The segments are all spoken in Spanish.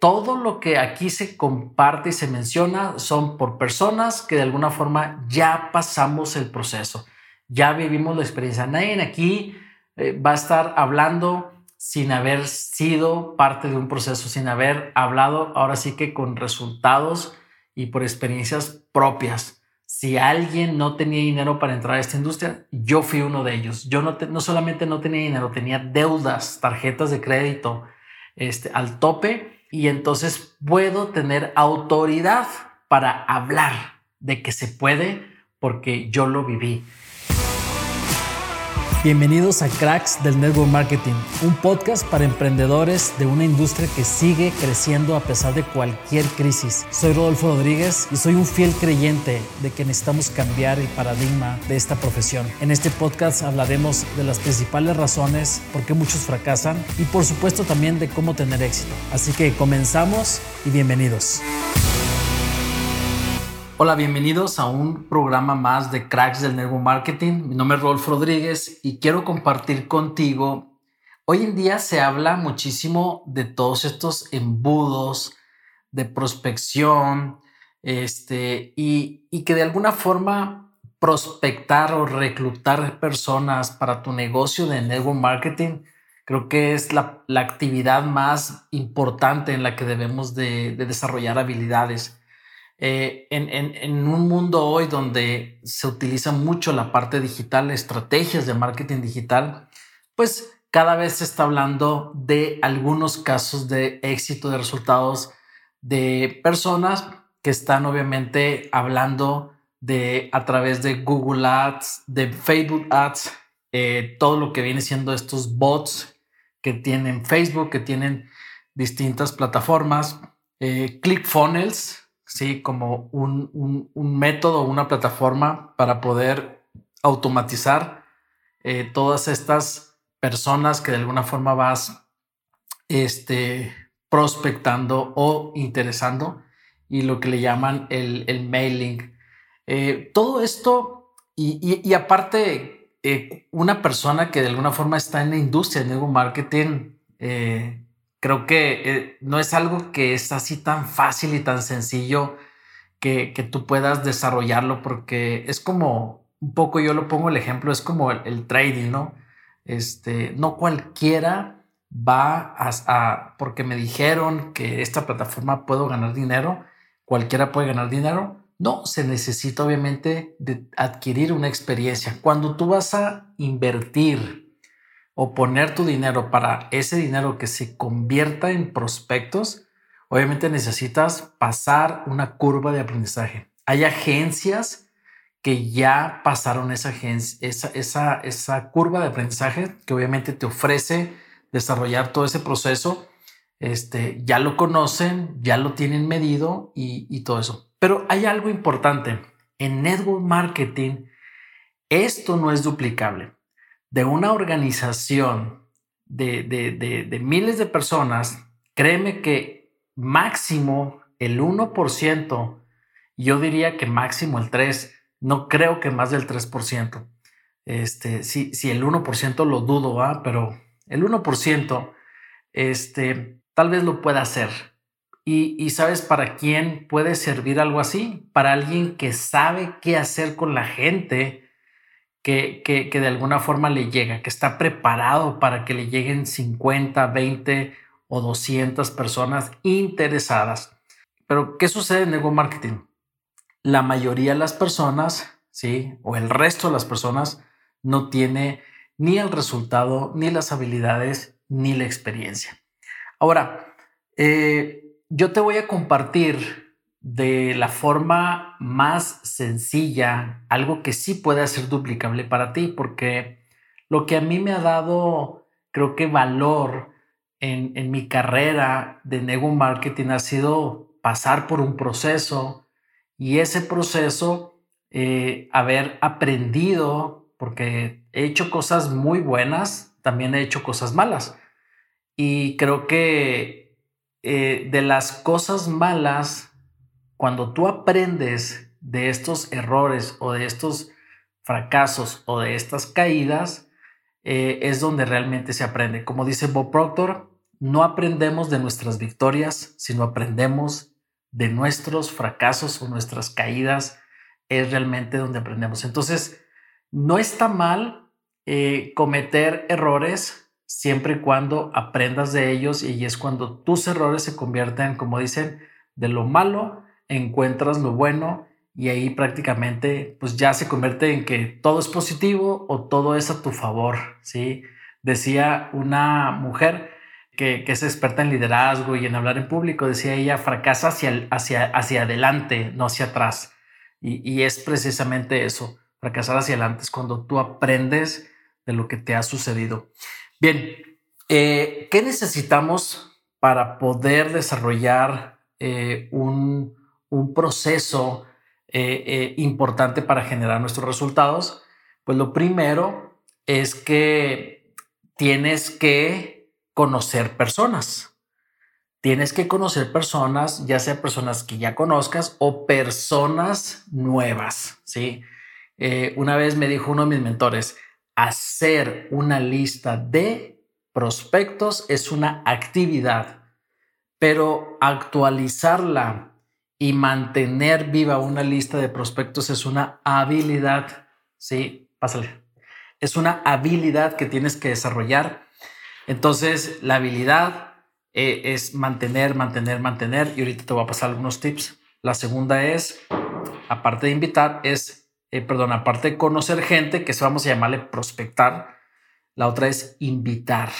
todo lo que aquí se comparte y se menciona son por personas que de alguna forma ya pasamos el proceso, ya vivimos la experiencia. Nadie aquí eh, va a estar hablando sin haber sido parte de un proceso, sin haber hablado ahora sí que con resultados y por experiencias propias. Si alguien no tenía dinero para entrar a esta industria, yo fui uno de ellos. Yo no, no solamente no tenía dinero, tenía deudas, tarjetas de crédito este, al tope y entonces puedo tener autoridad para hablar de que se puede porque yo lo viví. Bienvenidos a Cracks del Network Marketing, un podcast para emprendedores de una industria que sigue creciendo a pesar de cualquier crisis. Soy Rodolfo Rodríguez y soy un fiel creyente de que necesitamos cambiar el paradigma de esta profesión. En este podcast hablaremos de las principales razones por qué muchos fracasan y por supuesto también de cómo tener éxito. Así que comenzamos y bienvenidos. Hola, bienvenidos a un programa más de Cracks del Network Marketing. Mi nombre es Rolf Rodríguez y quiero compartir contigo. Hoy en día se habla muchísimo de todos estos embudos de prospección este, y, y que de alguna forma prospectar o reclutar personas para tu negocio de network marketing creo que es la, la actividad más importante en la que debemos de, de desarrollar habilidades. Eh, en, un mundo hoy donde se utiliza mucho la parte digital, estrategias de marketing digital, pues cada vez se está hablando de algunos casos de éxito, de resultados de personas que están obviamente hablando de a través de Google Ads, de Facebook Ads, eh, todo lo que viene siendo estos bots que tienen Facebook, que tienen distintas plataformas, eh, ClickFunnels, ¿sí? Como un, un, método, una plataforma para poder automatizar eh, todas estas personas que de alguna forma vas este, prospectando o interesando y lo que le llaman el, mailing. Eh, todo esto y, y, aparte eh, una persona que de alguna forma está en la industria de marketing creo que eh, no es algo que es así tan fácil y tan sencillo que, que, tú puedas desarrollarlo porque es como un poco, yo lo pongo el ejemplo, es como el, trading, ¿no? Este, no cualquiera va a, porque me dijeron que esta plataforma puedo ganar dinero, cualquiera puede ganar dinero. No, se necesita obviamente de adquirir una experiencia. Cuando tú vas a invertir o poner tu dinero para ese dinero que se convierta en prospectos, obviamente necesitas pasar una curva de aprendizaje. Hay agencias que ya pasaron esa, curva de aprendizaje que obviamente te ofrece desarrollar todo ese proceso. Este, ya lo conocen, ya lo tienen medido y todo eso. Pero hay algo importante. En network marketing, esto no es duplicable de una organización de, miles de personas, créeme que máximo el 1%, yo diría que máximo el 3%, no creo que más del 3%. Este, si, si el 1% lo dudo, ¿ah? pero el 1%, este, tal vez lo pueda hacer. Y, y, sabes para quién puede servir algo así? Para alguien que sabe qué hacer con la gente que, que, de alguna forma le llega, que está preparado para que le lleguen 50, 20 o 200 personas interesadas. Pero, ¿qué sucede en Nego Marketing? La mayoría de las personas, ¿sí? O el resto de las personas no tiene ni el resultado, ni las habilidades, ni la experiencia. Ahora, eh, yo te voy a compartir de la forma más sencilla, algo que sí puede ser duplicable para ti, porque lo que a mí me ha dado, creo que valor en, mi carrera de nego marketing ha sido pasar por un proceso y ese proceso, eh, haber aprendido, porque he hecho cosas muy buenas, también he hecho cosas malas. Y creo que eh, de las cosas malas, cuando tú aprendes de estos errores o de estos fracasos o de estas caídas, eh, es donde realmente se aprende. Como dice Bob Proctor, no aprendemos de nuestras victorias, sino aprendemos de nuestros fracasos o nuestras caídas. Es realmente donde aprendemos. Entonces, no está mal eh, cometer errores siempre y cuando aprendas de ellos y es cuando tus errores se convierten, como dicen, de lo malo encuentras lo bueno y ahí prácticamente pues ya se convierte en que todo es positivo o todo es a tu favor, ¿sí? Decía una mujer que, es experta en liderazgo y en hablar en público, decía ella, fracasa hacia, hacia, hacia adelante, no hacia atrás. Y, y es precisamente eso, fracasar hacia adelante es cuando tú aprendes de lo que te ha sucedido. Bien, eh, ¿qué necesitamos para poder desarrollar eh, un, un, proceso eh, importante para generar nuestros resultados? Pues lo primero es que tienes que conocer personas. Tienes que conocer personas, ya sea personas que ya conozcas o personas nuevas, ¿sí? una vez me dijo uno de mis mentores, hacer una lista de prospectos es una actividad, pero actualizarla y mantener viva una lista de prospectos es una habilidad. Sí, pásale. Es una habilidad que tienes que desarrollar. Entonces, la habilidad eh, es mantener, mantener, mantener. Y ahorita te voy a pasar algunos tips. La segunda es, aparte de invitar, es eh, perdón, aparte de conocer gente, que se vamos a llamarle prospectar, la otra es invitar,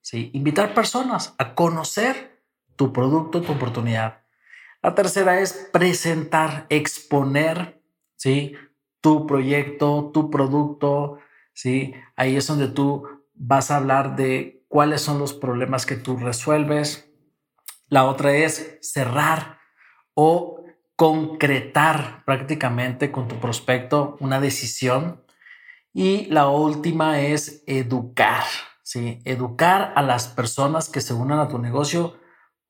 ¿sí? Invitar personas a conocer tu producto, tu oportunidad. La tercera es presentar, exponer, ¿sí? Tu proyecto, tu producto, ¿sí? Ahí es donde tú vas a hablar de cuáles son los problemas que tú resuelves. La otra es cerrar o concretar prácticamente con tu prospecto una decisión. Y la última es educar, ¿sí? Educar a las personas que se unan a tu negocio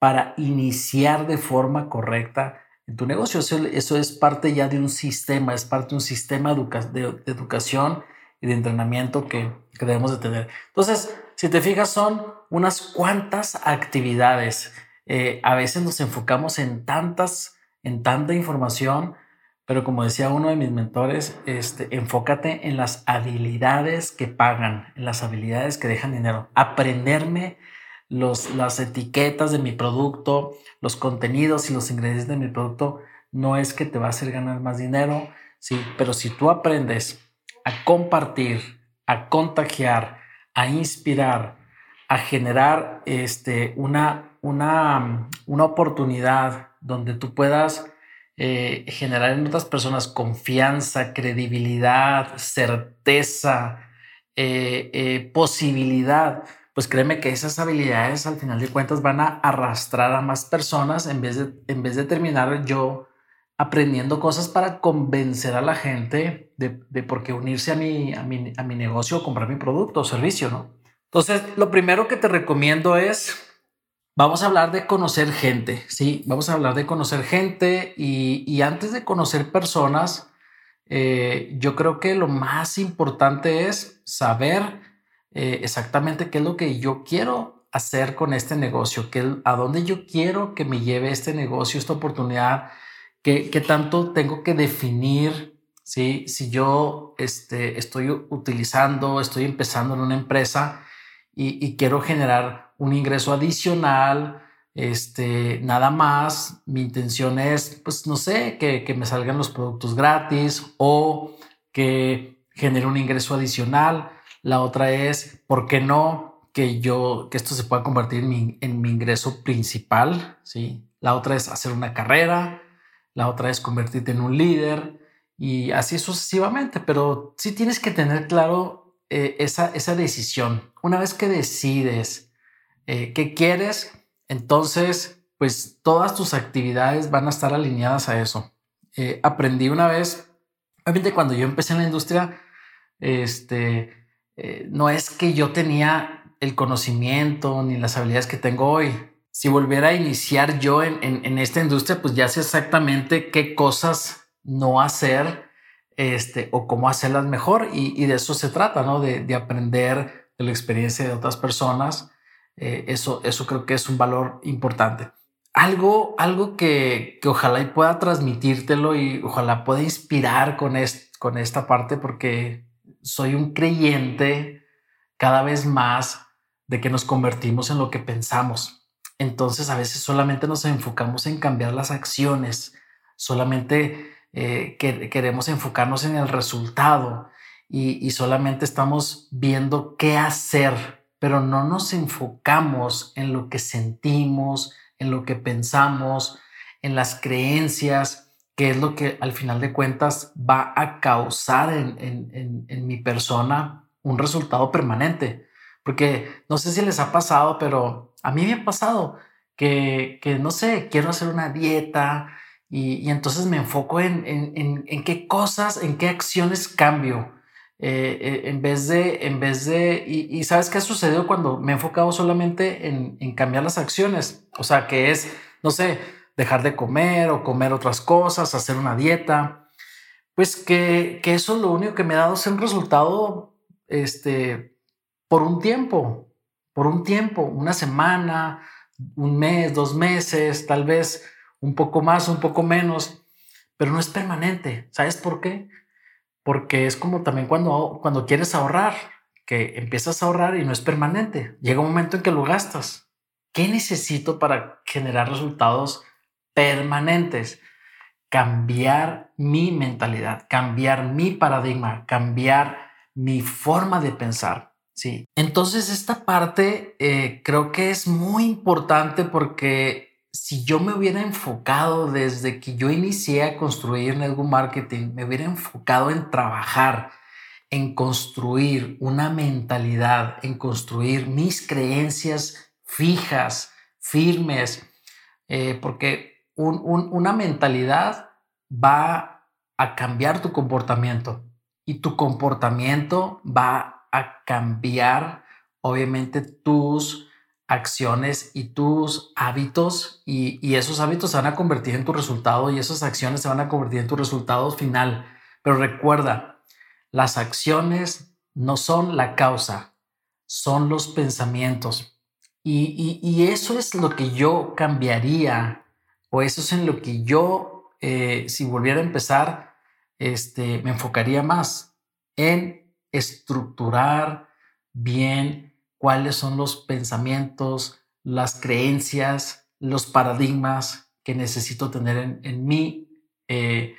para iniciar de forma correcta en tu negocio. Eso, es parte ya de un sistema, es parte de un sistema de, educación y de entrenamiento que, debemos de tener. Entonces, si te fijas, son unas cuantas actividades. Eh, a veces nos enfocamos en tantas en tanta información, pero como decía uno de mis mentores, este, enfócate en las habilidades que pagan, en las habilidades que dejan dinero. Aprenderme los, las etiquetas de mi producto, los contenidos y los ingredientes de mi producto, no es que te va a hacer ganar más dinero, sí, pero si tú aprendes a compartir, a contagiar, a inspirar, a generar este, una, una, una oportunidad donde tú puedas eh, generar en otras personas confianza, credibilidad, certeza, eh, eh, posibilidad, pues créeme que esas habilidades al final de cuentas van a arrastrar a más personas en vez de, en vez de terminar yo aprendiendo cosas para convencer a la gente de, de por qué unirse a mi, a, mi, a mi negocio o comprar mi producto o servicio, ¿no? Entonces, lo primero que te recomiendo es Vamos a hablar de conocer gente, sí, vamos a hablar de conocer gente y, antes de conocer personas, eh, yo creo que lo más importante es saber eh, exactamente qué es lo que yo quiero hacer con este negocio, qué, a dónde yo quiero que me lleve este negocio, esta oportunidad, qué, qué tanto tengo que definir, ¿sí? si yo este, estoy utilizando, estoy empezando en una empresa y, y quiero generar un ingreso adicional, este, nada más. Mi intención es, pues, no sé, que, que me salgan los productos gratis o que genere un ingreso adicional. La otra es, ¿por qué no que yo, que esto se pueda convertir en mi, ingreso principal? Sí. La otra es hacer una carrera. La otra es convertirte en un líder y así sucesivamente. Pero sí tienes que tener claro eh, esa, esa decisión. Una vez que decides eh, qué quieres, entonces, pues todas tus actividades van a estar alineadas a eso. Eh, aprendí una vez, obviamente cuando yo empecé en la industria, este, eh, no es que yo tenía el conocimiento ni las habilidades que tengo hoy. Si volviera a iniciar yo en, esta industria, pues ya sé exactamente qué cosas no hacer este, o cómo hacerlas mejor. Y, de eso se trata, ¿no? De, de aprender de la experiencia de otras personas Eh, eso, eso creo que es un valor importante. Algo, algo que, que ojalá pueda transmitírtelo y ojalá pueda inspirar con, con esta parte porque soy un creyente cada vez más de que nos convertimos en lo que pensamos. Entonces a veces solamente nos enfocamos en cambiar las acciones, solamente eh, que queremos enfocarnos en el resultado y, y solamente estamos viendo qué hacer, pero no nos enfocamos en lo que sentimos, en lo que pensamos, en las creencias, que es lo que al final de cuentas va a causar en, en, en, mi persona un resultado permanente. Porque no sé si les ha pasado, pero a mí me ha pasado que, que no sé, quiero hacer una dieta, y, entonces me enfoco en, en, qué cosas, en qué acciones cambio. Eh, eh, en vez de, en vez de, y, sabes qué ha sucedido cuando me he enfocado solamente en, en, cambiar las acciones, o sea, que es, no sé, dejar de comer o comer otras cosas, hacer una dieta, pues que, que eso lo único que me ha dado es un resultado, este, por un tiempo, por un tiempo, una semana, un mes, dos meses, tal vez, un poco más, un poco menos, pero no es permanente. ¿Sabes por qué? Porque es como también cuando, cuando quieres ahorrar, que empiezas a ahorrar y no es permanente. Llega un momento en que lo gastas. ¿Qué necesito para generar resultados permanentes? Cambiar mi mentalidad, cambiar mi paradigma, cambiar mi forma de pensar. Sí. Entonces esta parte eh, creo que es muy importante porque si yo me hubiera enfocado desde que yo inicié a construir network marketing, me hubiera enfocado en trabajar, en construir una mentalidad, en construir mis creencias fijas, firmes, eh, porque una mentalidad va a cambiar tu comportamiento y tu comportamiento va a cambiar, obviamente, tus acciones y tus hábitos y, esos hábitos se van a convertir en tu resultado y esas acciones se van a convertir en tu resultado final. Pero recuerda, las acciones no son la causa, son los pensamientos. Y, eso es lo que yo cambiaría o eso es en lo que yo, eh, si volviera a empezar, este, me enfocaría más en estructurar bien cuáles son los pensamientos, las creencias, los paradigmas que necesito tener en, mí eh,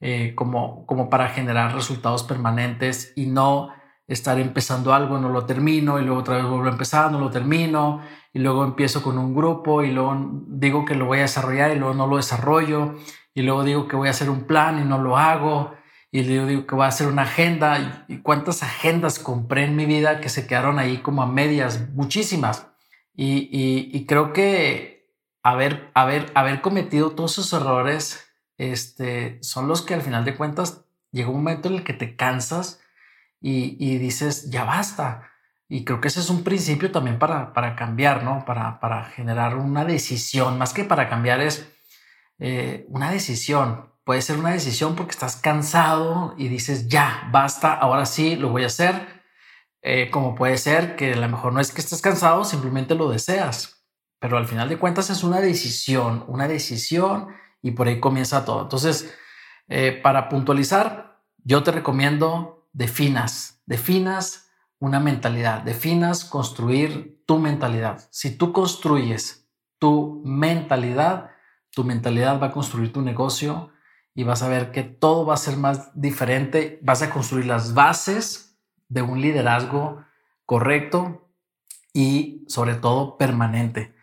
eh, como, como para generar resultados permanentes y no estar empezando algo, no lo termino y luego otra vez vuelvo a empezar, no lo termino y luego empiezo con un grupo y luego digo que lo voy a desarrollar y luego no lo desarrollo y luego digo que voy a hacer un plan y no lo hago y le digo que voy a hacer una agenda y cuántas agendas compré en mi vida que se quedaron ahí como a medias, muchísimas. Y, creo que haber, haber, haber cometido todos esos errores este, son los que al final de cuentas llega un momento en el que te cansas y, dices, ya basta. Y creo que ese es un principio también para, para cambiar, ¿no? Para, para generar una decisión, más que para cambiar es eh, una decisión Puede ser una decisión porque estás cansado y dices, ya, basta, ahora sí, lo voy a hacer. Eh, como puede ser que a lo mejor no es que estés cansado, simplemente lo deseas. Pero al final de cuentas es una decisión, una decisión y por ahí comienza todo. Entonces, eh, para puntualizar, yo te recomiendo definas, definas una mentalidad, definas construir tu mentalidad. Si tú construyes tu mentalidad, tu mentalidad va a construir tu negocio, y vas a ver que todo va a ser más diferente. Vas a construir las bases de un liderazgo correcto y sobre todo permanente.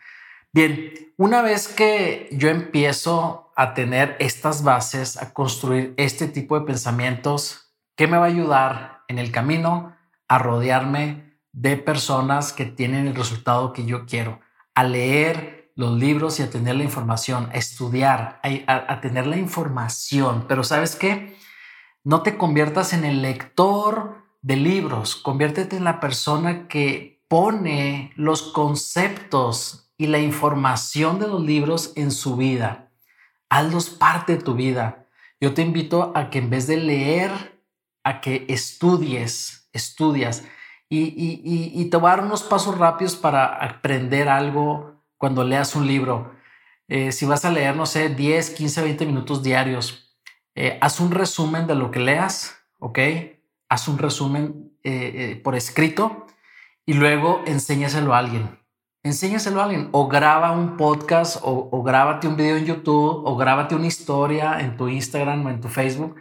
Bien, una vez que yo empiezo a tener estas bases, a construir este tipo de pensamientos, ¿qué me va a ayudar en el camino? A rodearme de personas que tienen el resultado que yo quiero, a leer los libros y a tener la información, a estudiar, a, tener la información. Pero sabes qué? No te conviertas en el lector de libros, conviértete en la persona que pone los conceptos y la información de los libros en su vida. Hazlos parte de tu vida. Yo te invito a que en vez de leer, a que estudies, estudias Y, te voy a dar unos pasos rápidos para aprender algo cuando leas un libro. Eh, si vas a leer, no sé, 10, 15, 20 minutos diarios, eh, haz un resumen de lo que leas, ¿ok? Haz un resumen eh, por escrito y luego enséñaselo a alguien. Enséñaselo a alguien o graba un podcast o, o grábate un video en YouTube o grábate una historia en tu Instagram o en tu Facebook,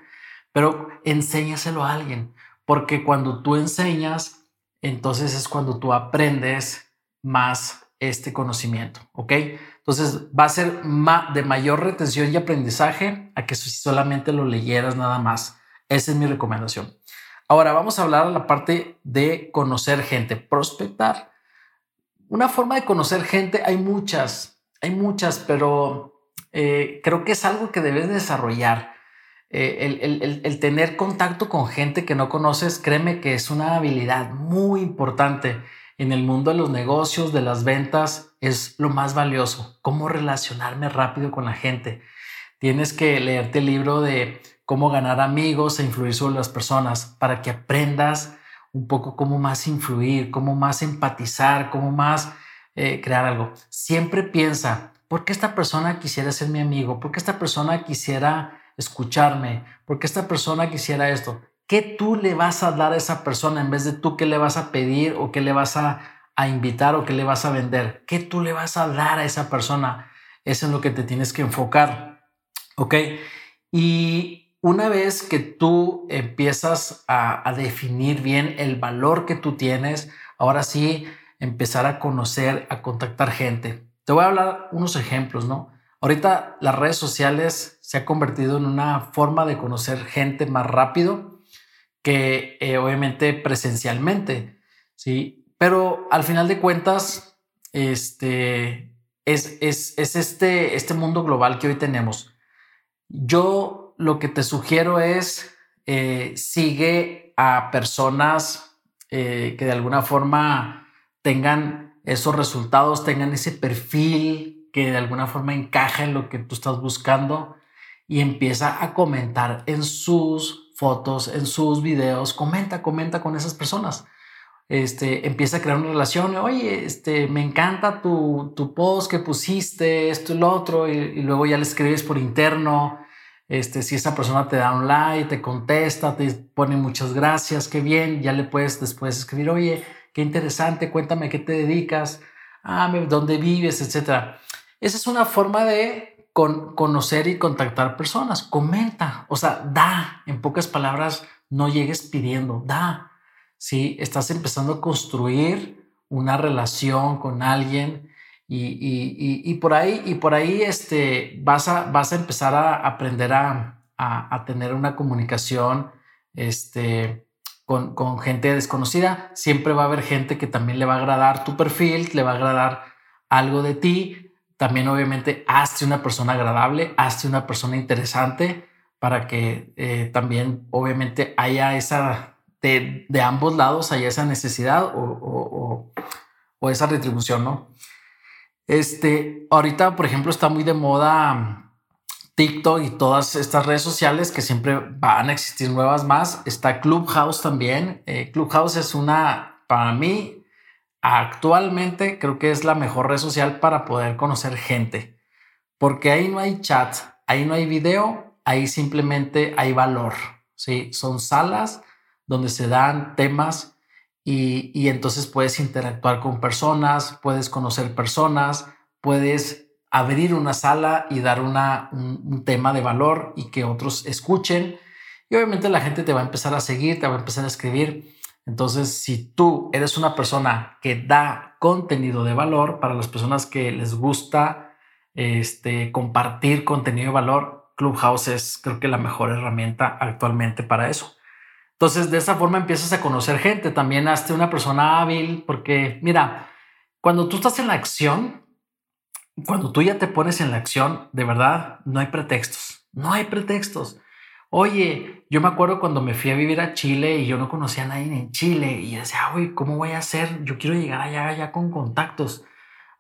pero enséñaselo a alguien porque cuando tú enseñas, entonces es cuando tú aprendes más este conocimiento, ¿ok? Entonces va a ser de mayor retención y aprendizaje a que si solamente lo leyeras nada más. Esa es mi recomendación. Ahora vamos a hablar de la parte de conocer gente, prospectar. Una forma de conocer gente, hay muchas, hay muchas, pero eh, creo que es algo que debes desarrollar. Eh, el, tener contacto con gente que no conoces, créeme que es una habilidad muy importante en el mundo de los negocios, de las ventas, es lo más valioso. Cómo relacionarme rápido con la gente. Tienes que leerte el libro de cómo ganar amigos e influir sobre las personas para que aprendas un poco cómo más influir, cómo más empatizar, cómo más eh, crear algo. Siempre piensa, ¿por qué esta persona quisiera ser mi amigo? ¿Por qué esta persona quisiera escucharme, porque esta persona quisiera esto. ¿Qué tú le vas a dar a esa persona en vez de tú qué le vas a pedir o qué le vas a, invitar o qué le vas a vender? ¿Qué tú le vas a dar a esa persona? Eso es lo que te tienes que enfocar. ¿Ok? Y una vez que tú empiezas a, a definir bien el valor que tú tienes, ahora sí empezar a conocer, a contactar gente. Te voy a hablar unos ejemplos, ¿no? Ahorita las redes sociales se ha convertido en una forma de conocer gente más rápido que eh, obviamente presencialmente, ¿sí? Pero al final de cuentas, este es, es, es este, este mundo global que hoy tenemos. Yo lo que te sugiero es eh, sigue a personas eh, que de alguna forma tengan esos resultados, tengan ese perfil que de alguna forma encaja en lo que tú estás buscando y empieza a comentar en sus fotos, en sus videos, comenta, comenta con esas personas. Este, empieza a crear una relación, oye, este, me encanta tu, tu post que pusiste, esto y otro, y, luego ya le escribes por interno, este, si esa persona te da un like, te contesta, te pone muchas gracias, qué bien, ya le puedes después escribir, oye, qué interesante, cuéntame qué te dedicas, ah, dónde vives, etcétera. Esa es una forma de conocer y contactar personas. Comenta, o sea, da. En pocas palabras, no llegues pidiendo, da. Si estás empezando a construir una relación con alguien y, por ahí, y por ahí este, vas, a, vas a empezar a aprender a, a, tener una comunicación este, con, con gente desconocida. Siempre va a haber gente que también le va a agradar tu perfil, le va a agradar algo de ti, también obviamente hazte una persona agradable, hazte una persona interesante para que eh, también obviamente haya esa, de, de, ambos lados haya esa necesidad o, o, o, esa retribución, ¿no? Este, ahorita, por ejemplo, está muy de moda mm, TikTok y todas estas redes sociales que siempre van a existir nuevas más. Está Clubhouse también. Eh, Clubhouse es una, para mí, actualmente creo que es la mejor red social para poder conocer gente, porque ahí no hay chat, ahí no hay video, ahí simplemente hay valor. Sí, son salas donde se dan temas y, entonces puedes interactuar con personas, puedes conocer personas, puedes abrir una sala y dar una, un tema de valor y que otros escuchen. Y obviamente la gente te va a empezar a seguir, te va a empezar a escribir. Entonces, si tú eres una persona que da contenido de valor para las personas que les gusta este, compartir contenido de valor, Clubhouse es creo que la mejor herramienta actualmente para eso. Entonces, de esa forma empiezas a conocer gente. También hazte una persona hábil, porque mira, cuando tú estás en la acción, cuando tú ya te pones en la acción, de verdad, no hay pretextos. No hay pretextos. Oye, yo me acuerdo cuando me fui a vivir a Chile y yo no conocía a nadie en Chile y decía, oye, ¿cómo voy a hacer? Yo quiero llegar allá, allá con contactos.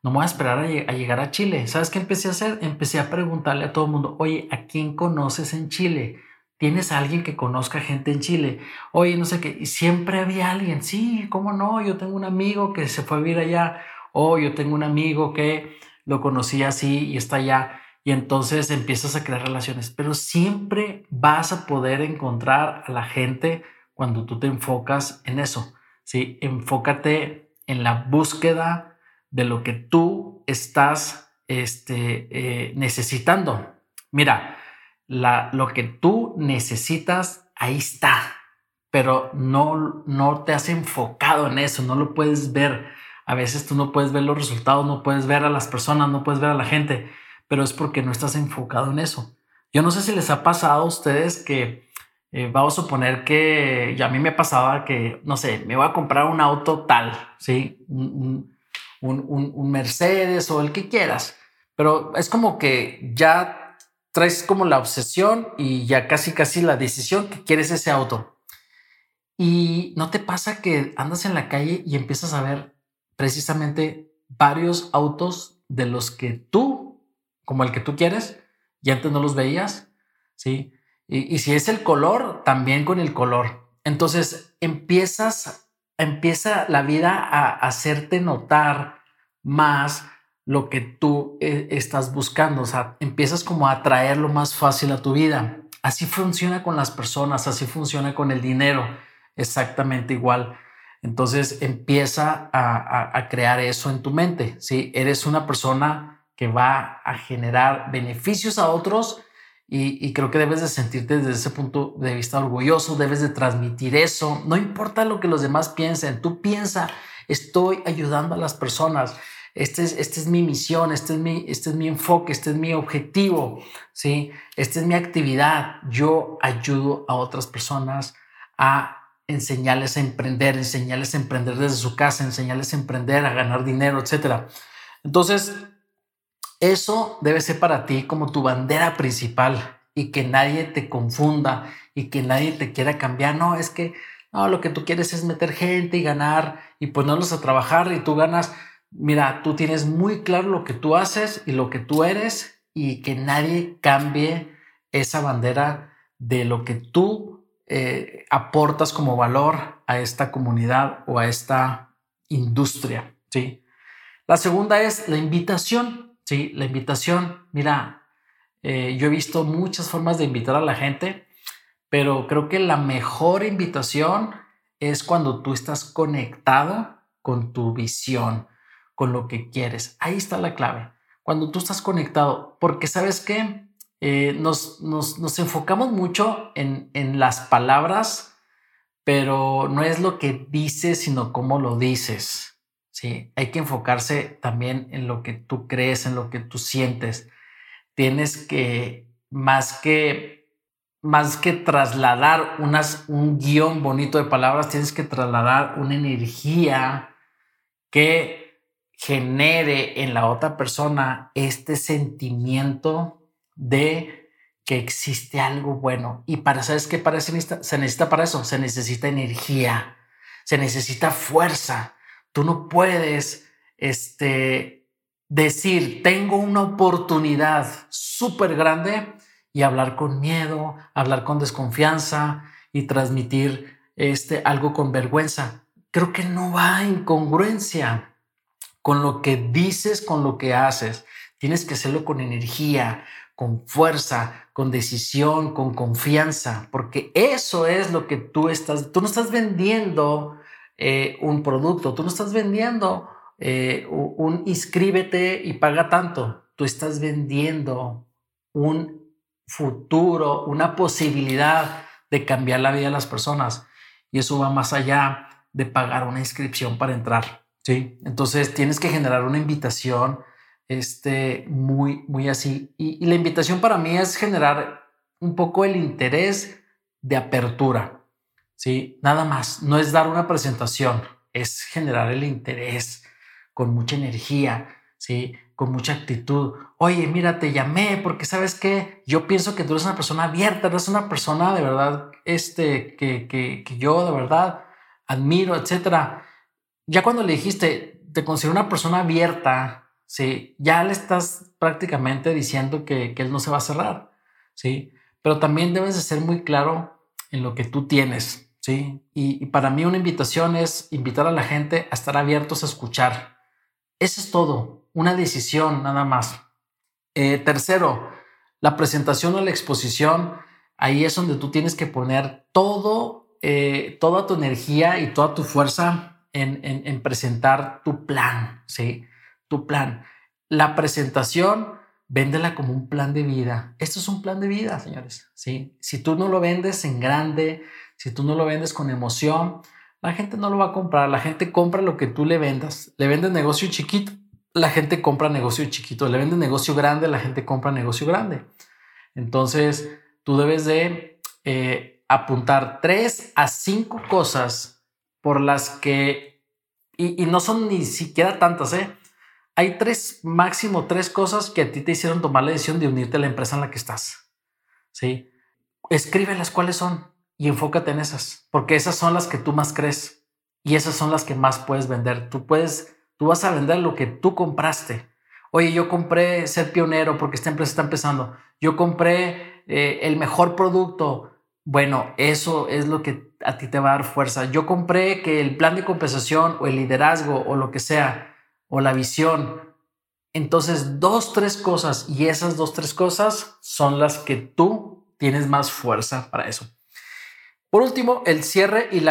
No voy a esperar a, llegar a Chile. ¿Sabes qué empecé a hacer? Empecé a preguntarle a todo el mundo, oye, ¿a quién conoces en Chile? tienes alguien que conozca gente en Chile. Oye, no sé qué, y siempre había alguien, sí, ¿cómo no? Yo tengo un amigo que se fue a vivir allá, o yo tengo un amigo que lo conocí así y está allá. Y entonces empiezas a crear relaciones, pero siempre vas a poder encontrar a la gente cuando tú te enfocas en eso. Sí, enfócate en la búsqueda de lo que tú estás este, eh, necesitando. Mira, la, lo que tú necesitas, ahí está, pero no, no te has enfocado en eso, no lo puedes ver. A veces tú no puedes ver los resultados, no puedes ver a las personas, no puedes ver a la gente, pero es porque no estás enfocado en eso. Yo no sé si les ha pasado a ustedes que eh, vamos a suponer que ya a mí me pasaba que, no sé, me voy a comprar un auto tal, ¿sí? Un, un, un, un Mercedes o el que quieras, pero es como que ya traes como la obsesión y ya casi casi la decisión que quieres ese auto. Y no te pasa que andas en la calle y empiezas a ver precisamente varios autos de los que tú, como el que tú quieres, y antes no los veías, ¿sí? Y, y si es el color, también con el color. Entonces empiezas, empieza la vida a hacerte notar más lo que tú eh, estás buscando. O sea, empiezas como a traerlo más fácil a tu vida. Así funciona con las personas, así funciona con el dinero, exactamente igual. Entonces empieza a, crear eso en tu mente. Si eres una persona que va a generar beneficios a otros y, creo que debes de sentirte desde ese punto de vista orgulloso, debes de transmitir eso. No importa lo que los demás piensen, tú piensa, estoy ayudando a las personas este es, este es mi misión, este es mi, este es mi enfoque, este es mi objetivo, ¿sí? Esta es mi actividad. Yo ayudo a otras personas a enseñarles a emprender, enseñarles a emprender desde su casa, enseñarles a emprender, a ganar dinero, etc. Entonces, eso debe ser para ti como tu bandera principal y que nadie te confunda y que nadie te quiera cambiar. No, es que no, lo que tú quieres es meter gente y ganar y ponerlos a trabajar y tú ganas mira, tú tienes muy claro lo que tú haces y lo que tú eres y que nadie cambie esa bandera de lo que tú eh, aportas como valor a esta comunidad o a esta industria. ¿sí? La segunda es la invitación. ¿Sí? La invitación, mira, eh, yo he visto muchas formas de invitar a la gente, pero creo que la mejor invitación es cuando tú estás conectado con tu visión, con lo que quieres. Ahí está la clave. Cuando tú estás conectado, porque sabes que eh, nos, nos, enfocamos mucho en, en las palabras, pero no es lo que dices, sino cómo lo dices. Sí, hay que enfocarse también en lo que tú crees, en lo que tú sientes. Tienes que, más que, más que trasladar unas, un guion bonito de palabras, tienes que trasladar una energía que genere en la otra persona este sentimiento de que existe algo bueno. Y para, ¿sabes qué para se necesita? se necesita para eso? Se necesita energía, se necesita fuerza. Tú no puedes este, decir, tengo una oportunidad súper grande y hablar con miedo, hablar con desconfianza y transmitir este, algo con vergüenza. Creo que no va en congruencia con lo que dices, con lo que haces. Tienes que hacerlo con energía, con fuerza, con decisión, con confianza, porque eso es lo que tú estás, tú no estás vendiendo eh, un producto, tú no estás vendiendo eh, un inscríbete y paga tanto, tú estás vendiendo un futuro, una posibilidad de cambiar la vida de las personas y eso va más allá de pagar una inscripción para entrar. Sí, entonces tienes que generar una invitación este, muy, muy así. Y, la invitación para mí es generar un poco el interés de apertura. Sí, nada más. No es dar una presentación, es generar el interés con mucha energía, sí, con mucha actitud. Oye, mira, te llamé porque sabes que yo pienso que tú eres una persona abierta, eres una persona de verdad, este, que, que, que yo de verdad admiro, etcétera ya cuando le dijiste, te considero una persona abierta, sí, ya le estás prácticamente diciendo que, él no se va a cerrar, sí. pero también debes de ser muy claro en lo que tú tienes, ¿sí? Y, para mí una invitación es invitar a la gente a estar abiertos a escuchar. Eso es todo, una decisión nada más. Eh, tercero, la presentación o la exposición, ahí es donde tú tienes que poner todo, eh, toda tu energía y toda tu fuerza en, en presentar tu plan, ¿sí? Tu plan. La presentación véndela como un plan de vida. Esto es un plan de vida, señores. ¿sí? Si tú no lo vendes en grande, si tú no lo vendes con emoción, la gente no lo va a comprar. La gente compra lo que tú le vendas. Le vendes negocio chiquito, la gente compra negocio chiquito. Le vendes negocio grande, la gente compra negocio grande. Entonces, tú debes de eh, apuntar tres a cinco cosas por las que, y, y no son ni siquiera tantas, ¿eh? hay tres, máximo tres cosas que a ti te hicieron tomar la decisión de unirte a la empresa en la que estás. Sí. Escríbelas cuáles son y enfócate en esas, porque esas son las que tú más crees y esas son las que más puedes vender. Tú puedes, tú vas a vender lo que tú compraste. Oye, yo compré ser pionero porque esta empresa está empezando. Yo compré eh, el mejor producto. Bueno, eso es lo que a ti te va a dar fuerza. Yo compré que el plan de compensación o el liderazgo o lo que sea o la visión. Entonces, dos, tres cosas y esas dos, tres cosas son las que tú tienes más fuerza para eso. Por último, el cierre y,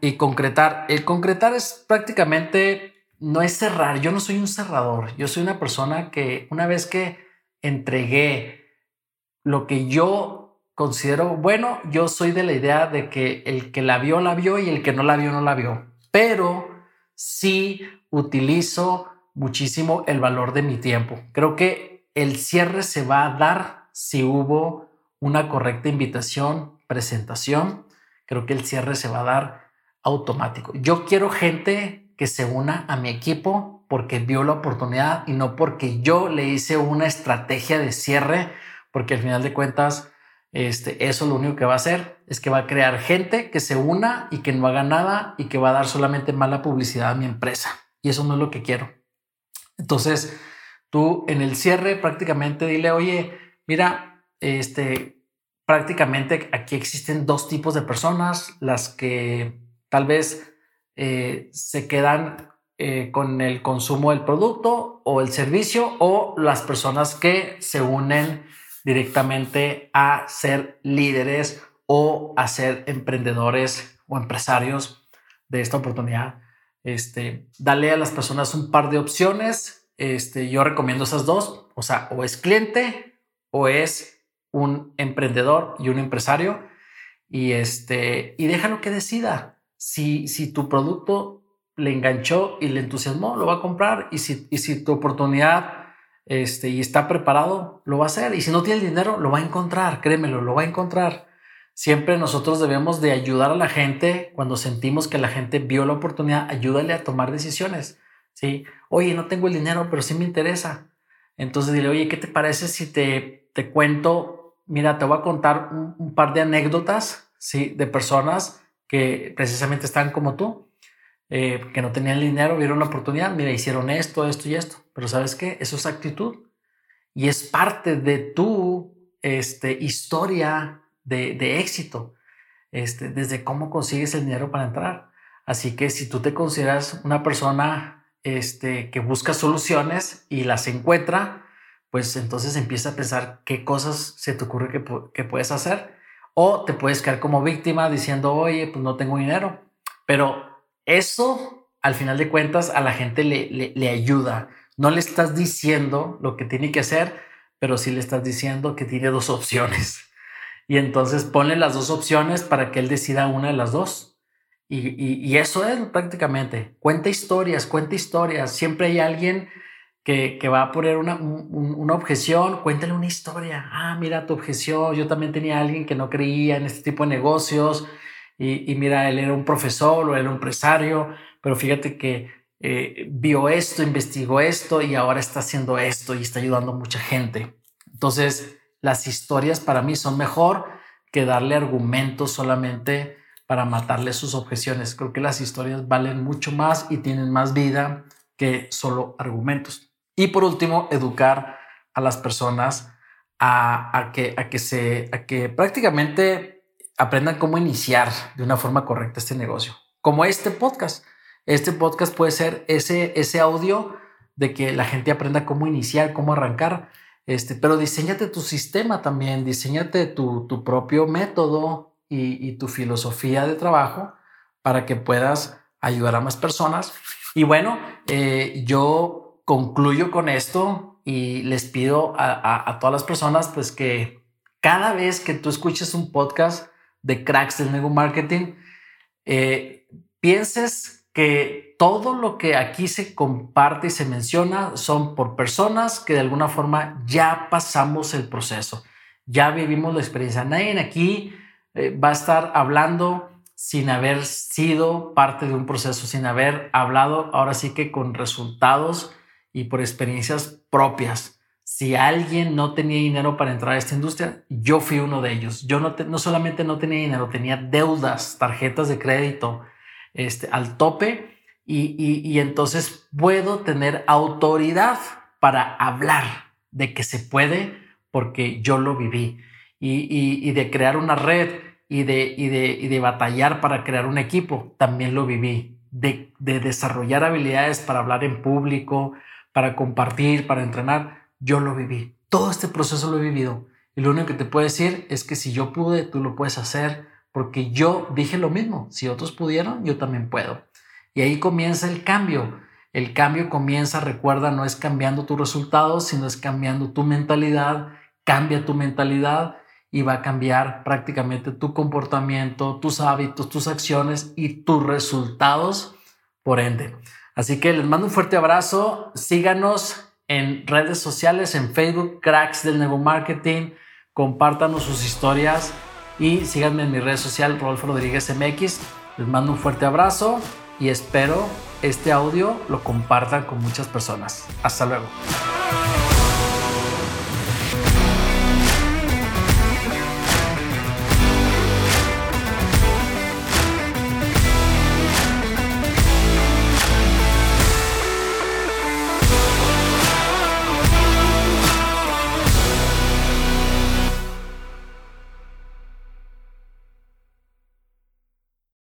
y concretar. El concretar es prácticamente, no es cerrar. Yo no soy un cerrador. Yo soy una persona que una vez que entregué lo que yo considero bueno, yo soy de la idea de que el que la vio, la vio y el que no la vio, no la vio. Pero sí utilizo muchísimo el valor de mi tiempo. Creo que el cierre se va a dar si hubo una correcta invitación, presentación. Creo que el cierre se va a dar automático. Yo quiero gente que se una a mi equipo porque vio la oportunidad y no porque yo le hice una estrategia de cierre, porque al final de cuentas, este, eso lo único que va a hacer es que va a crear gente que se una y que no haga nada y que va a dar solamente mala publicidad a mi empresa. Y eso no es lo que quiero. Entonces, tú en el cierre prácticamente dile, oye, mira, este, prácticamente aquí existen dos tipos de personas, las que tal vez eh, se quedan eh, con el consumo del producto o el servicio o las personas que se unen directamente a ser líderes o a ser emprendedores o empresarios de esta oportunidad. Este, dale a las personas un par de opciones. Este, yo recomiendo esas dos. O sea, o es cliente o es un emprendedor y un empresario. Y este, y déjalo que decida. Si, si tu producto le enganchó y le entusiasmó, lo va a comprar. Y si, y si tu oportunidad este, y está preparado, lo va a hacer. Y si no tiene el dinero, lo va a encontrar. Créemelo, lo va a encontrar. Siempre nosotros debemos de ayudar a la gente cuando sentimos que la gente vio la oportunidad, ayúdale a tomar decisiones. Sí, oye, no tengo el dinero, pero sí me interesa. Entonces dile, oye, ¿qué te parece si te, te cuento? Mira, te voy a contar un, par de anécdotas, sí, de personas que precisamente están como tú, eh, que no tenían dinero, vieron la oportunidad, mira, hicieron esto, esto y esto. Pero sabes qué? Eso es actitud y es parte de tu este, historia de, éxito, este, desde cómo consigues el dinero para entrar. Así que si tú te consideras una persona este, que busca soluciones y las encuentra, pues entonces empieza a pensar qué cosas se te ocurre que, que puedes hacer. O te puedes quedar como víctima diciendo, oye, pues no tengo dinero. Pero eso, al final de cuentas, a la gente le, le, ayuda. No le estás diciendo lo que tiene que hacer, pero sí le estás diciendo que tiene dos opciones. Y entonces ponle las dos opciones para que él decida una de las dos. Y, eso es prácticamente. Cuenta historias, cuenta historias. Siempre hay alguien que, va a poner una, objeción, cuéntale una historia. Ah, mira tu objeción. Yo también tenía alguien que no creía en este tipo de negocios. Y, mira, él era un profesor o era un empresario, pero fíjate que eh, vio esto, investigó esto y ahora está haciendo esto y está ayudando a mucha gente. Entonces, las historias para mí son mejor que darle argumentos solamente para matarle sus objeciones. Creo que las historias valen mucho más y tienen más vida que solo argumentos. Y por último, educar a las personas a, que, a, que se, a que prácticamente aprendan cómo iniciar de una forma correcta este negocio, como este podcast. Este podcast puede ser ese, ese audio de que la gente aprenda cómo iniciar, cómo arrancar, este, pero diseñate tu sistema también, diseñate tu, tu propio método y, y, tu filosofía de trabajo para que puedas ayudar a más personas. Y bueno, eh, yo concluyo con esto y les pido a, a, todas las personas pues que cada vez que tú escuches un podcast de cracks del nego marketing, eh, pienses que todo lo que aquí se comparte y se menciona son por personas que de alguna forma ya pasamos el proceso, ya vivimos la experiencia. Nadie aquí eh, va a estar hablando sin haber sido parte de un proceso, sin haber hablado ahora sí que con resultados y por experiencias propias. Si alguien no tenía dinero para entrar a esta industria, yo fui uno de ellos. Yo no, no solamente no tenía dinero, tenía deudas, tarjetas de crédito este, al tope y, entonces puedo tener autoridad para hablar de que se puede porque yo lo viví y, de crear una red y de, de, de, batallar para crear un equipo, también lo viví, de, de desarrollar habilidades para hablar en público, para compartir, para entrenar, yo lo viví. Todo este proceso lo he vivido. Y lo único que te puedo decir es que si yo pude, tú lo puedes hacer, porque yo dije lo mismo. Si otros pudieron, yo también puedo. Y ahí comienza el cambio. El cambio comienza, recuerda, no es cambiando tus resultados, sino es cambiando tu mentalidad. Cambia tu mentalidad y va a cambiar prácticamente tu comportamiento, tus hábitos, tus acciones y tus resultados, por ende. Así que les mando un fuerte abrazo. Síganos en redes sociales, en Facebook, Cracks del Nuevo Marketing. Compártanos sus historias y síganme en mi red social, Rodolfo Rodríguez MX. Les mando un fuerte abrazo y espero este audio lo compartan con muchas personas. Hasta luego.